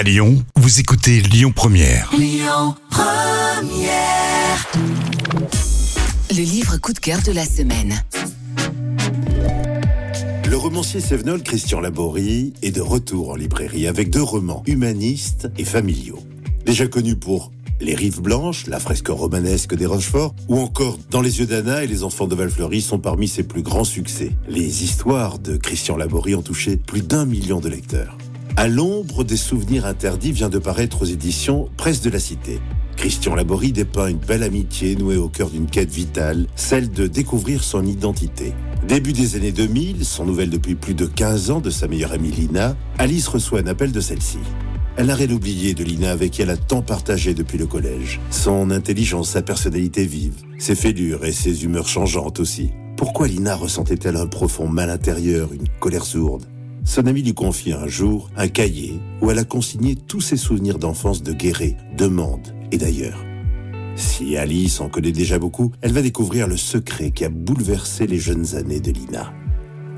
À Lyon, vous écoutez Lyon Première. Le livre coup de cœur de la semaine. Le romancier sévenol Christian Laborie est de retour en librairie avec deux romans humanistes et familiaux. Déjà connus pour Les Rives Blanches, la fresque romanesque des Rochefort, ou encore Dans les yeux d'Anna et les enfants de Valfleury sont parmi ses plus grands succès. Les histoires de Christian Laborie ont touché plus d'un million de lecteurs. À l'ombre des souvenirs interdits vient de paraître aux éditions Presse de la Cité. Christian Laborie dépeint une belle amitié nouée au cœur d'une quête vitale, celle de découvrir son identité. Début des années 2000, sans nouvelles depuis plus de 15 ans de sa meilleure amie Lina, Alice reçoit un appel de celle-ci. Elle n'a rien oublié de Lina avec qui elle a tant partagé depuis le collège. Son intelligence, sa personnalité vive, ses fêlures et ses humeurs changeantes aussi. Pourquoi Lina ressentait-elle un profond mal intérieur, une colère sourde? Son ami lui confie un jour un cahier où elle a consigné tous ses souvenirs d'enfance de Guéret, de Mende et d'ailleurs. Si Alice en connaît déjà beaucoup, elle va découvrir le secret qui a bouleversé les jeunes années de Lina.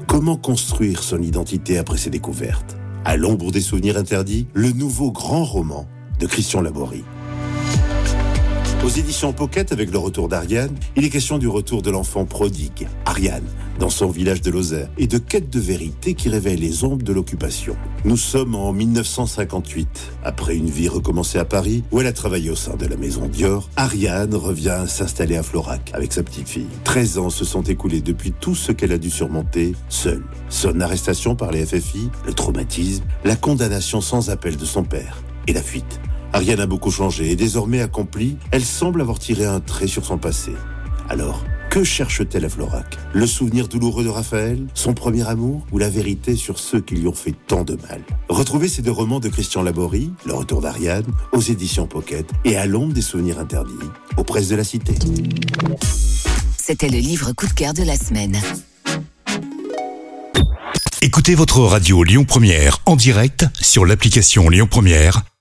Comment construire son identité après ses découvertes? À l'ombre des souvenirs interdits, le nouveau grand roman de Christian Laborie. Aux éditions Pocket, avec le retour d'Ariane, il est question du retour de l'enfant prodigue, Ariane, dans son village de Lozère, et de quête de vérité qui révèle les ombres de l'occupation. Nous sommes en 1958. Après une vie recommencée à Paris, où elle a travaillé au sein de la maison Dior, Ariane revient s'installer à Florac avec sa petite fille. 13 ans se sont écoulés depuis tout ce qu'elle a dû surmonter seule. Son arrestation par les FFI, le traumatisme, la condamnation sans appel de son père et la fuite. Ariane a beaucoup changé et désormais accomplie, elle semble avoir tiré un trait sur son passé. Alors, que cherche-t-elle à Florac? Le souvenir douloureux de Raphaël? Son premier amour? Ou la vérité sur ceux qui lui ont fait tant de mal? Retrouvez ces deux romans de Christian Laborie, Le retour d'Ariane, aux éditions Pocket et à l'ombre des souvenirs interdits, aux presses de la Cité. C'était le livre coup de cœur de la semaine. Écoutez votre radio Lyon Première en direct sur l'application Lyon Première,